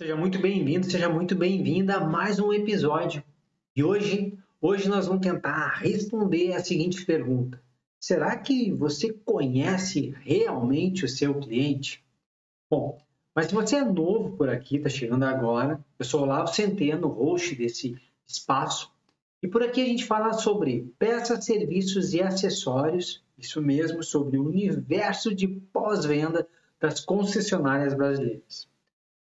Seja muito bem-vindo, seja muito bem-vinda a mais um episódio. E hoje, hoje nós vamos tentar responder a seguinte pergunta: Será que você conhece realmente o seu cliente? Bom, mas se você é novo por aqui, está chegando agora, eu sou Olavo Centeno, host desse espaço, e por aqui a gente fala sobre peças, serviços e acessórios, isso mesmo, sobre o universo de pós-venda das concessionárias brasileiras.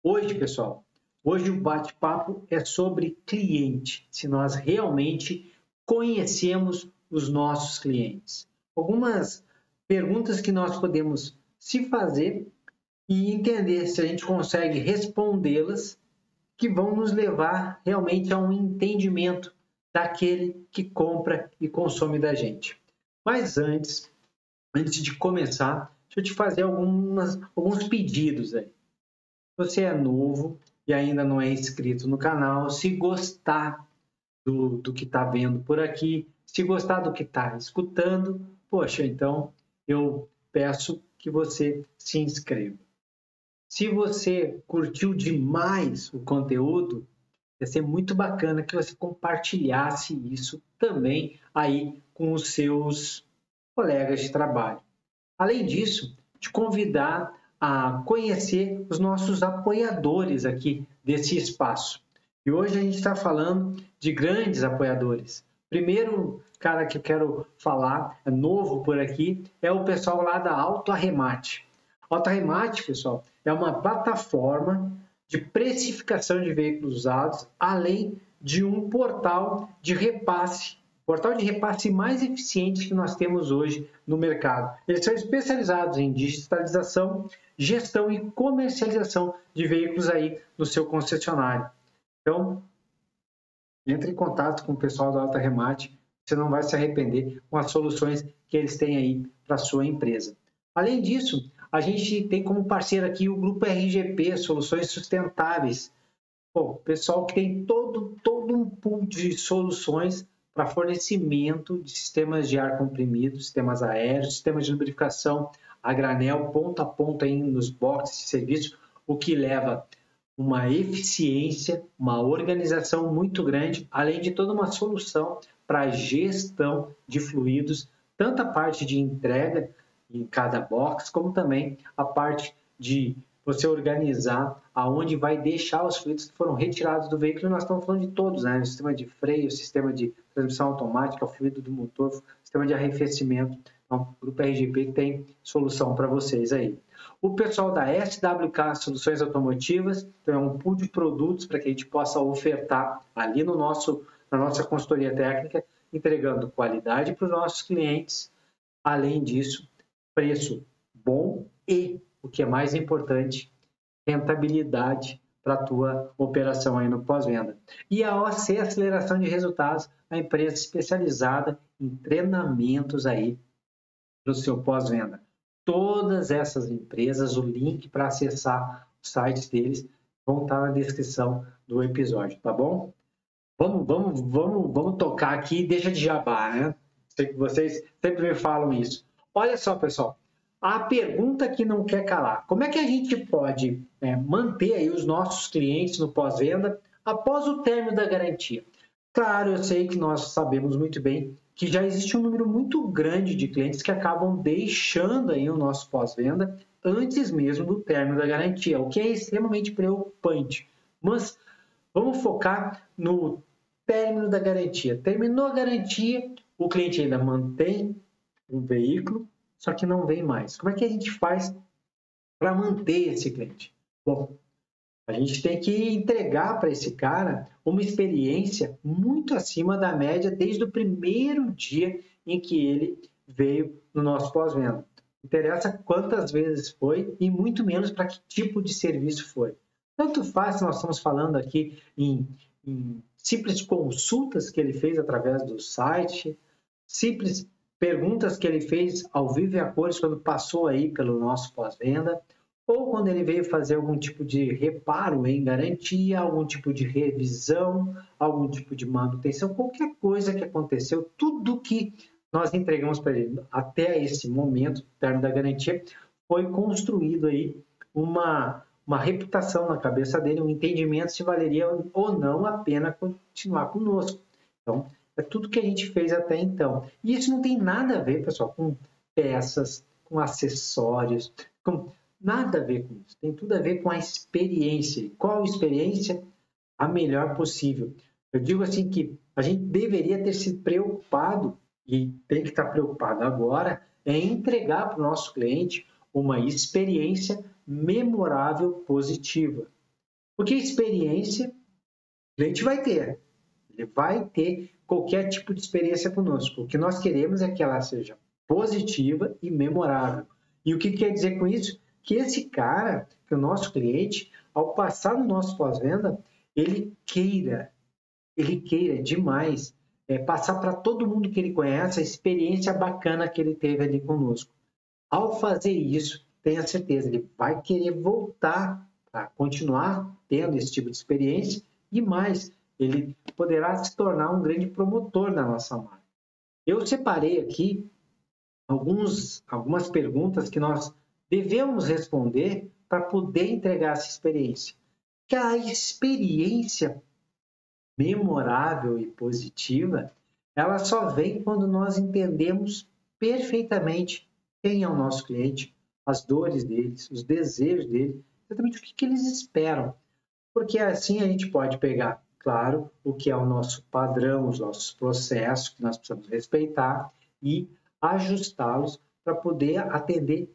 Hoje, pessoal, hoje o bate-papo é sobre cliente, se nós realmente conhecemos os nossos clientes. Algumas perguntas que nós podemos se fazer e entender se a gente consegue respondê-las, que vão nos levar realmente a um entendimento daquele que compra e consome da gente. Mas antes, antes de começar, deixa eu te fazer algumas, alguns pedidos aí você é novo e ainda não é inscrito no canal, se gostar do, do que está vendo por aqui, se gostar do que está escutando, poxa, então eu peço que você se inscreva. Se você curtiu demais o conteúdo, ia ser muito bacana que você compartilhasse isso também aí com os seus colegas de trabalho. Além disso, te convidar a conhecer os nossos apoiadores aqui desse espaço. E hoje a gente está falando de grandes apoiadores. Primeiro cara que eu quero falar, é novo por aqui, é o pessoal lá da Auto Arremate. Auto Arremate, pessoal, é uma plataforma de precificação de veículos usados, além de um portal de repasse portal de repasse mais eficiente que nós temos hoje no mercado. Eles são especializados em digitalização, gestão e comercialização de veículos aí no seu concessionário. Então, entre em contato com o pessoal do Alta Remate, você não vai se arrepender com as soluções que eles têm aí para sua empresa. Além disso, a gente tem como parceiro aqui o grupo RGP, Soluções Sustentáveis. Bom, pessoal que tem todo, todo um pool de soluções para fornecimento de sistemas de ar comprimido, sistemas aéreos, sistemas de lubrificação a granel, ponto a ponto aí nos boxes de serviço, o que leva uma eficiência, uma organização muito grande, além de toda uma solução para gestão de fluidos, tanto a parte de entrega em cada box, como também a parte de você organizar aonde vai deixar os fluidos que foram retirados do veículo. Nós estamos falando de todos, né? O sistema de freio, sistema de transmissão automática, o fluido do motor, sistema de arrefecimento. Então, o Grupo RGP tem solução para vocês aí. O pessoal da SWK Soluções Automotivas tem um pool de produtos para que a gente possa ofertar ali no nosso, na nossa consultoria técnica, entregando qualidade para os nossos clientes. Além disso, preço bom e o que é mais importante, rentabilidade para a tua operação aí no pós-venda. E a OC Aceleração de Resultados, a empresa especializada em treinamentos aí para o seu pós-venda. Todas essas empresas, o link para acessar os sites deles vão estar na descrição do episódio, tá bom? Vamos, vamos, vamos, vamos tocar aqui, deixa de jabá, né? Sei que vocês sempre me falam isso. Olha só, pessoal, a pergunta que não quer calar. Como é que a gente pode é, manter aí os nossos clientes no pós-venda após o término da garantia? Claro, eu sei que nós sabemos muito bem que já existe um número muito grande de clientes que acabam deixando aí o nosso pós-venda antes mesmo do término da garantia, o que é extremamente preocupante. Mas vamos focar no término da garantia. Terminou a garantia, o cliente ainda mantém o veículo, só que não vem mais. Como é que a gente faz para manter esse cliente? Bom, a gente tem que entregar para esse cara uma experiência muito acima da média desde o primeiro dia em que ele veio no nosso pós-venda. Interessa quantas vezes foi e muito menos para que tipo de serviço foi. Tanto faz se nós estamos falando aqui em, em simples consultas que ele fez através do site, simples perguntas que ele fez ao vivo e a cores quando passou aí pelo nosso pós-venda, ou quando ele veio fazer algum tipo de reparo em garantia, algum tipo de revisão, algum tipo de manutenção, qualquer coisa que aconteceu, tudo que nós entregamos para ele até esse momento, término da garantia, foi construído aí uma, uma reputação na cabeça dele, um entendimento se valeria ou não a pena continuar conosco. Então, é tudo que a gente fez até então. E isso não tem nada a ver, pessoal, com peças, com acessórios, com nada a ver com isso. Tem tudo a ver com a experiência. Qual experiência? A melhor possível. Eu digo assim que a gente deveria ter se preocupado e tem que estar preocupado agora em entregar para o nosso cliente uma experiência memorável positiva. Porque experiência o cliente vai ter. Ele vai ter qualquer tipo de experiência conosco. O que nós queremos é que ela seja positiva e memorável. E o que quer dizer com isso? Que esse cara, que é o nosso cliente, ao passar no nosso pós-venda, ele queira, ele queira demais é, passar para todo mundo que ele conhece a experiência bacana que ele teve ali conosco. Ao fazer isso, tenha certeza, ele vai querer voltar a continuar tendo esse tipo de experiência e mais, ele poderá se tornar um grande promotor da nossa marca. Eu separei aqui alguns, algumas perguntas que nós devemos responder para poder entregar essa experiência. Que a experiência memorável e positiva, ela só vem quando nós entendemos perfeitamente quem é o nosso cliente, as dores deles, os desejos dele, exatamente o que, que eles esperam. Porque assim a gente pode pegar claro, o que é o nosso padrão, os nossos processos que nós precisamos respeitar e ajustá-los para poder atender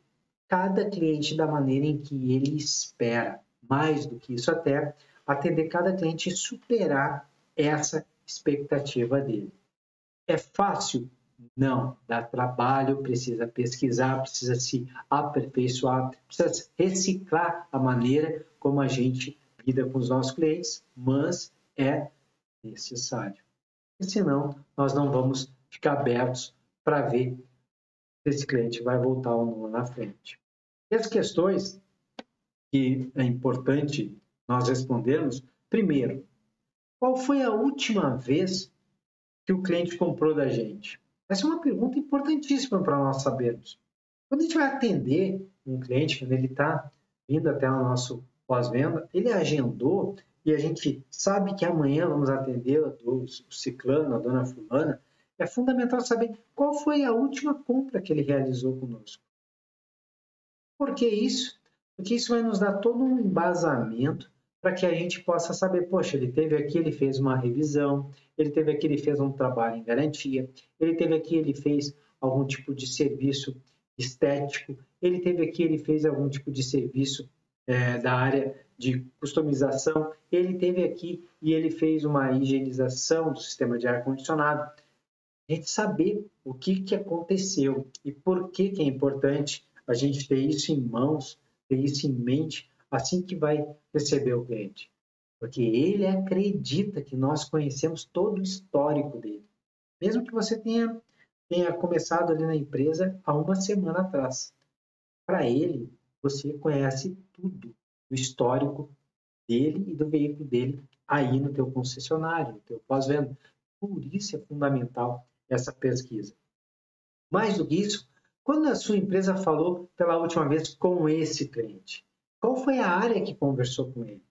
cada cliente da maneira em que ele espera. Mais do que isso, até atender cada cliente e superar essa expectativa dele. É fácil? Não. Dá trabalho, precisa pesquisar, precisa se aperfeiçoar, precisa reciclar a maneira como a gente lida com os nossos clientes, mas é necessário. E senão, nós não vamos ficar abertos para ver se esse cliente vai voltar ou não na frente. E as questões que é importante nós respondermos, primeiro, qual foi a última vez que o cliente comprou da gente? Essa é uma pergunta importantíssima para nós sabermos. Quando a gente vai atender um cliente, quando ele está vindo até o nosso pós-venda, ele agendou e a gente sabe que amanhã vamos atender o ciclano, a dona fulana, é fundamental saber qual foi a última compra que ele realizou conosco. Por que isso? Porque isso vai nos dar todo um embasamento para que a gente possa saber, poxa, ele teve aqui, ele fez uma revisão, ele teve aqui, ele fez um trabalho em garantia, ele teve aqui, ele fez algum tipo de serviço estético, ele teve aqui, ele fez algum tipo de serviço é, da área de customização, ele teve aqui e ele fez uma higienização do sistema de ar-condicionado. A gente saber o que, que aconteceu e por que, que é importante a gente ter isso em mãos, ter isso em mente, assim que vai receber o cliente. Porque ele acredita que nós conhecemos todo o histórico dele. Mesmo que você tenha, tenha começado ali na empresa há uma semana atrás. Para ele, você conhece tudo do histórico dele e do veículo dele aí no teu concessionário, no teu pós-venda. Por isso é fundamental essa pesquisa. Mais do que isso, quando a sua empresa falou pela última vez com esse cliente, qual foi a área que conversou com ele?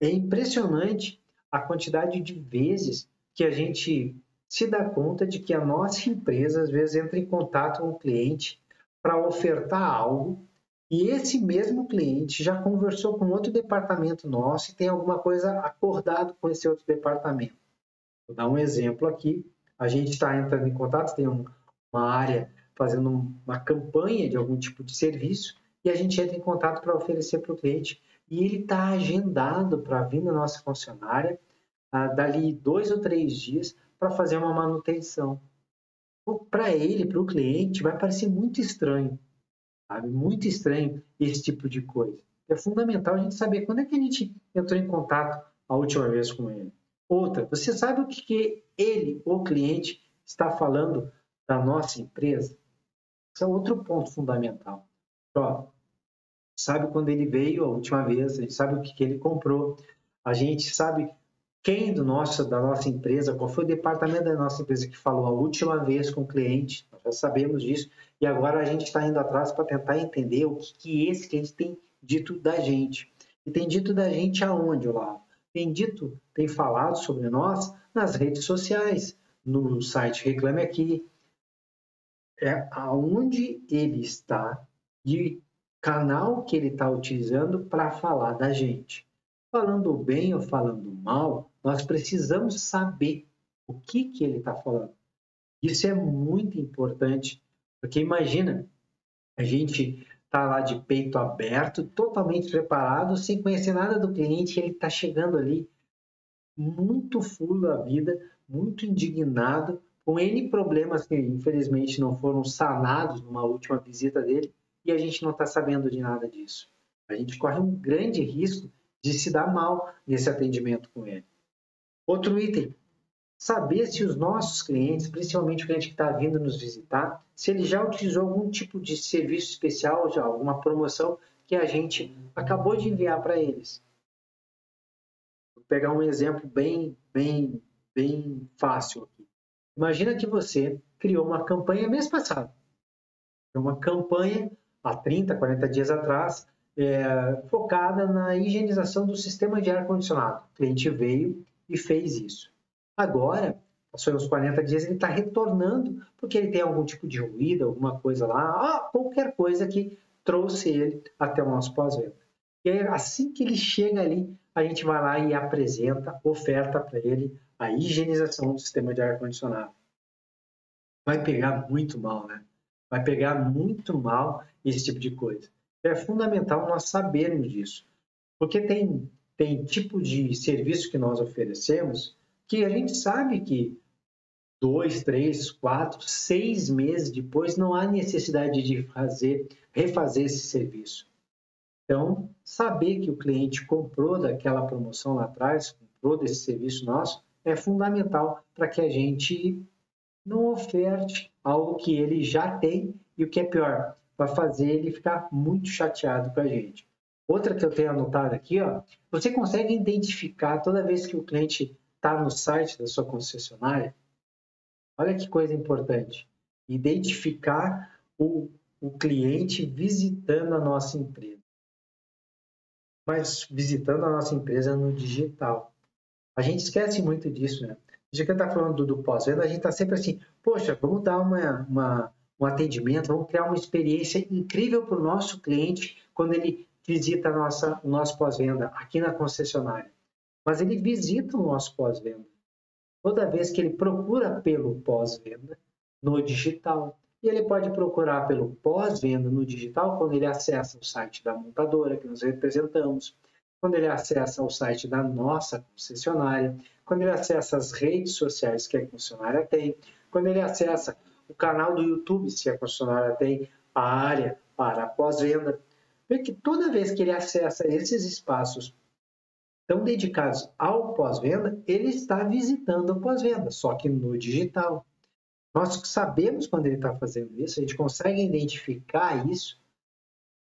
É impressionante a quantidade de vezes que a gente se dá conta de que a nossa empresa às vezes entra em contato com o cliente para ofertar algo e esse mesmo cliente já conversou com outro departamento nosso e tem alguma coisa acordado com esse outro departamento. Vou dar um exemplo aqui. A gente está entrando em contato, tem um, uma área fazendo uma campanha de algum tipo de serviço e a gente entra em contato para oferecer para o cliente e ele está agendado para vir na nossa funcionária ah, dali dois ou três dias para fazer uma manutenção. Para ele, para o cliente, vai parecer muito estranho Sabe? Muito estranho esse tipo de coisa. É fundamental a gente saber quando é que a gente entrou em contato a última vez com ele. Outra, você sabe o que, ele, o cliente, está falando da nossa empresa? Esse é outro ponto fundamental. Ó, sabe quando ele veio a última vez, a gente sabe o que, que ele comprou, a gente sabe quem do nosso, da nossa empresa, qual foi o departamento da nossa empresa que falou a última vez com o cliente, nós já sabemos disso, e agora a gente está indo atrás para tentar entender o que, que esse cliente tem dito da gente. E tem dito da gente aonde, Olavo? Tem dito, tem falado sobre nós nas redes sociais, no site Reclame Aqui. É aonde ele está e canal que ele está utilizando para falar da gente. Falando bem ou falando mal, nós precisamos saber o que, que ele está falando. Isso é muito importante, porque imagina, a gente está lá de peito aberto, totalmente preparado, sem conhecer nada do cliente, ele está chegando ali muito full da vida, muito indignado, com N problemas que infelizmente não foram sanados numa última visita dele, e a gente não está sabendo de nada disso. A gente corre um grande risco de se dar mal nesse atendimento com ele. Outro item, saber se os nossos clientes, principalmente o cliente que está vindo nos visitar, se ele já utilizou algum tipo de serviço especial, já alguma promoção que a gente acabou de enviar para eles. Vou pegar um exemplo bem, bem, bem fácil aqui. Imagina que você criou uma campanha mês passado. Uma campanha há 30, 40 dias atrás, é, focada na higienização do sistema de ar-condicionado. O cliente veio e fez isso. Agora, passou uns 40 dias, ele está retornando porque ele tem algum tipo de ruído, alguma coisa lá, ah, qualquer coisa que trouxe ele até o nosso pós-venda. E aí, assim que ele chega ali, a gente vai lá e apresenta, oferta para ele a higienização do sistema de ar-condicionado. Vai pegar muito mal, né? Vai pegar muito mal esse tipo de coisa. É fundamental nós sabermos disso, porque tem, tem tipo de serviço que nós oferecemos que a gente sabe que dois, três, quatro, seis meses depois não há necessidade de fazer, refazer esse serviço. Então, saber que o cliente comprou daquela promoção lá atrás, comprou desse serviço nosso, é fundamental para que a gente não oferte algo que ele já tem e o que é pior, vai fazer ele ficar muito chateado com a gente. Outra que eu tenho anotado aqui, ó, você consegue identificar toda vez que o cliente está no site da sua concessionária, olha que coisa importante, identificar o, o cliente visitando a nossa empresa. Mas visitando a nossa empresa no digital. A gente esquece muito disso, né? Já que está falando do, do pós-venda, a gente está sempre assim, poxa, vamos dar uma, uma, um atendimento, vamos criar uma experiência incrível para o nosso cliente quando ele visita nossa, o nosso pós-venda aqui na concessionária mas ele visita o nosso pós-venda. Toda vez que ele procura pelo pós-venda no digital, e ele pode procurar pelo pós-venda no digital quando ele acessa o site da montadora que nós representamos, quando ele acessa o site da nossa concessionária, quando ele acessa as redes sociais que a concessionária tem, quando ele acessa o canal do YouTube, se a concessionária tem a área para pós-venda. Vê que toda vez que ele acessa esses espaços estão dedicados ao pós-venda, ele está visitando o pós-venda, só que no digital. Nós sabemos quando ele está fazendo isso, a gente consegue identificar isso.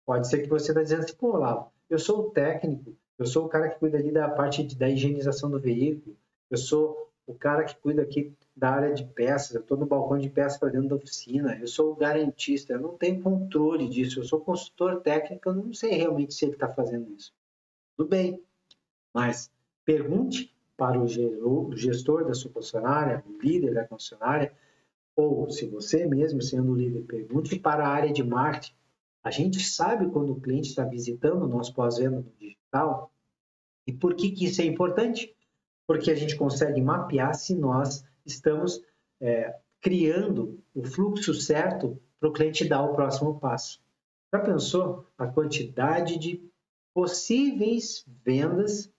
Pode ser que você está dizendo assim, pô, Olavo, eu sou o técnico, eu sou o cara que cuida ali da parte de, da higienização do veículo, eu sou o cara que cuida aqui da área de peças, eu estou no balcão de peças para dentro da oficina, eu sou o garantista, eu não tenho controle disso, eu sou consultor técnico, eu não sei realmente se ele está fazendo isso. Tudo bem, mas pergunte para o gestor da sua concessionária, o líder da concessionária, ou se você mesmo sendo líder, pergunte para a área de marketing. A gente sabe quando o cliente está visitando o nosso pós-venda no digital. E por que, que isso é importante? Porque a gente consegue mapear se nós estamos é, criando o fluxo certo para o cliente dar o próximo passo. Já pensou a quantidade de possíveis vendas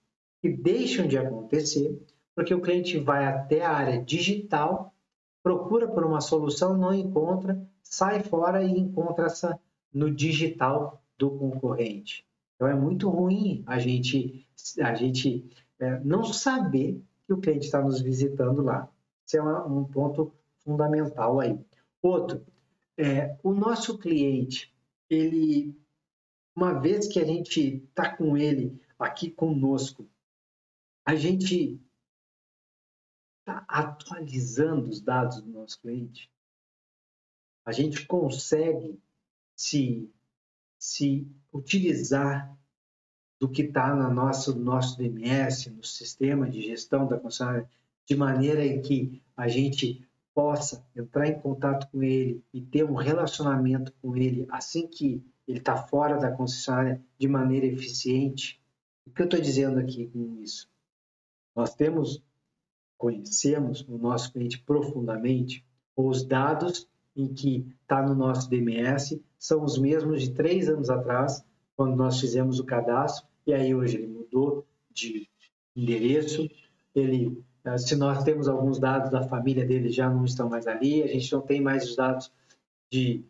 que deixam de acontecer porque o cliente vai até a área digital, procura por uma solução, não encontra, sai fora e encontra essa no digital do concorrente. Então é muito ruim a gente, a gente é, não saber que o cliente está nos visitando lá. Esse é uma, um ponto fundamental aí. Outro, é, o nosso cliente, ele, uma vez que a gente está com ele aqui conosco a gente está atualizando os dados do nosso cliente? A gente consegue se, se utilizar do que está no nosso, nosso DMS, no sistema de gestão da concessionária, de maneira que a gente possa entrar em contato com ele e ter um relacionamento com ele assim que ele está fora da concessionária de maneira eficiente. O que eu estou dizendo aqui com isso? Nós temos, conhecemos o nosso cliente profundamente, os dados em que está no nosso DMS são os mesmos de três anos atrás, quando nós fizemos o cadastro, e aí hoje ele mudou de endereço, ele eh, se nós temos alguns dados da família dele já não estão mais ali, a gente não tem mais os dados de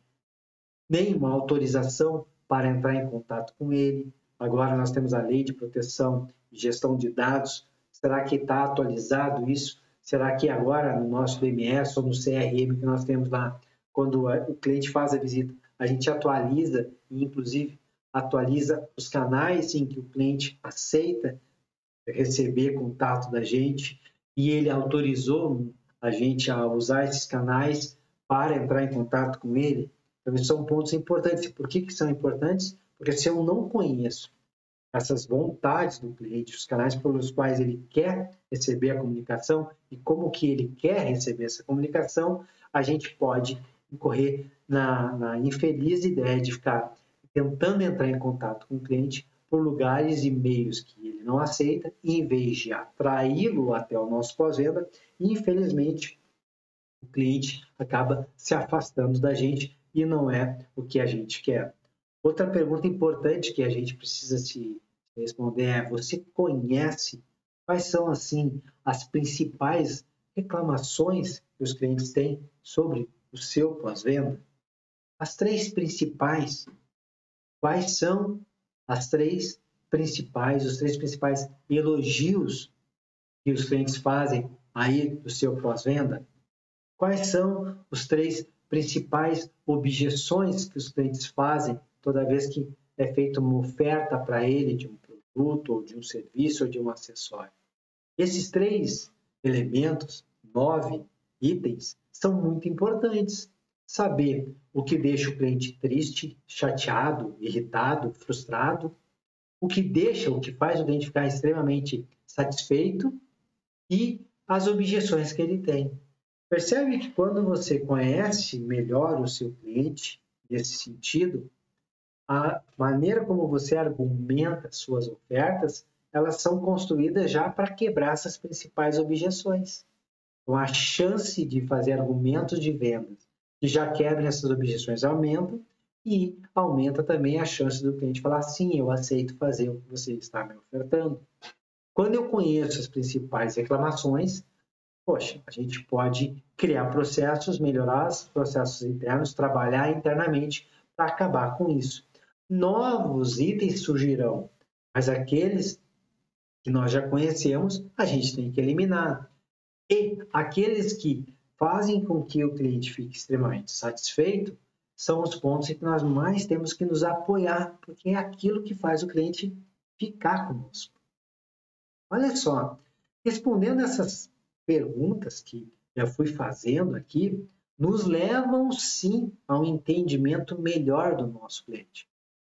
nenhuma autorização para entrar em contato com ele. Agora nós temos a lei de proteção e gestão de dados. Será que está atualizado isso? Será que agora no nosso DMS ou no CRM que nós temos lá, quando o cliente faz a visita, a gente atualiza e inclusive atualiza os canais em que o cliente aceita receber contato da gente e ele autorizou a gente a usar esses canais para entrar em contato com ele. Então, esses são pontos importantes. Por que, que são importantes? Porque se eu não conheço essas vontades do cliente, os canais pelos quais ele quer receber a comunicação e como que ele quer receber essa comunicação, a gente pode incorrer na, na infeliz ideia de ficar tentando entrar em contato com o cliente por lugares e meios que ele não aceita, em vez de atraí-lo até o nosso pós-venda, infelizmente o cliente acaba se afastando da gente e não é o que a gente quer. Outra pergunta importante que a gente precisa se responder é: você conhece quais são assim as principais reclamações que os clientes têm sobre o seu pós-venda? As três principais. Quais são as três principais, os três principais elogios que os clientes fazem aí do seu pós-venda? Quais são os três principais objeções que os clientes fazem toda vez que é feita uma oferta para ele de um produto, ou de um serviço, ou de um acessório. Esses três elementos, nove itens, são muito importantes. Saber o que deixa o cliente triste, chateado, irritado, frustrado, o que deixa, o que faz o cliente ficar extremamente satisfeito e as objeções que ele tem. Percebe que quando você conhece melhor o seu cliente, nesse sentido, a maneira como você argumenta suas ofertas, elas são construídas já para quebrar essas principais objeções. Então, a chance de fazer argumentos de vendas que já quebrem essas objeções aumenta e aumenta também a chance do cliente falar sim, eu aceito fazer o que você está me ofertando. Quando eu conheço as principais reclamações, poxa, a gente pode criar processos, melhorar os processos internos, trabalhar internamente para acabar com isso. Novos itens surgirão, mas aqueles que nós já conhecemos, a gente tem que eliminar. E aqueles que fazem com que o cliente fique extremamente satisfeito são os pontos em que nós mais temos que nos apoiar, porque é aquilo que faz o cliente ficar conosco. Olha só, respondendo essas perguntas que já fui fazendo aqui, nos levam sim a um entendimento melhor do nosso cliente.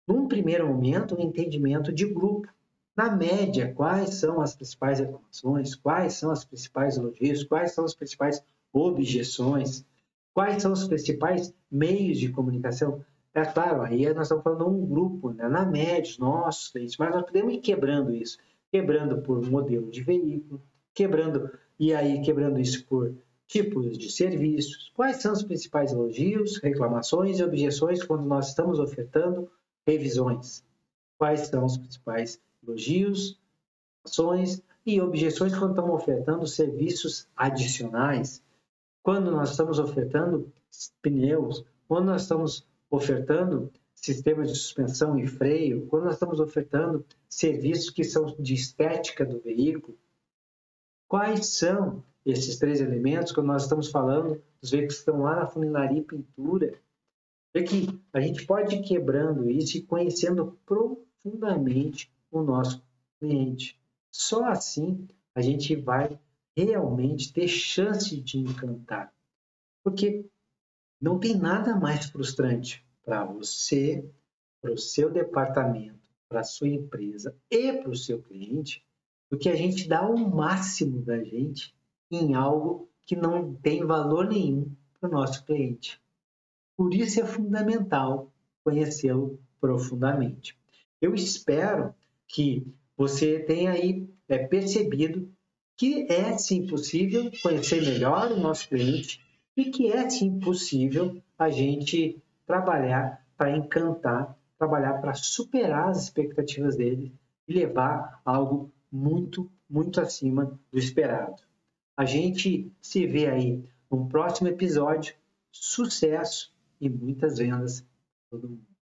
Num primeiro momento, um entendimento de grupo. Na média, quais são as principais reclamações, quais são as principais elogios, quais são as principais objeções, quais são os principais meios de comunicação. É claro, aí nós estamos falando um grupo, né? na média, os nossos clientes, mas nós podemos ir quebrando isso, quebrando por modelo de veículo, quebrando e aí quebrando isso por tipos de serviços, quais são os principais elogios, reclamações e objeções quando nós estamos ofertando revisões, quais são os principais elogios, ações e objeções quando estamos ofertando serviços adicionais, quando nós estamos ofertando pneus, quando nós estamos ofertando sistemas de suspensão e freio, quando nós estamos ofertando serviços que são de estética do veículo, Quais são esses três elementos quando nós estamos falando dos veículos que estão lá na funilaria e pintura? É que a gente pode ir quebrando isso e conhecendo profundamente o nosso cliente. Só assim a gente vai realmente ter chance de encantar. Porque não tem nada mais frustrante para você, para o seu departamento, para a sua empresa e para o seu cliente do que a gente dar o máximo da gente em algo que não tem valor nenhum para o nosso cliente. Por isso é fundamental conhecê-lo profundamente. Eu espero que você tenha aí é, percebido que é sim possível conhecer melhor o nosso cliente e que é sim possível a gente trabalhar para encantar, trabalhar para superar as expectativas dele e levar algo muito, muito acima do esperado. A gente se vê aí no próximo episódio. Sucesso e muitas vendas para todo mundo.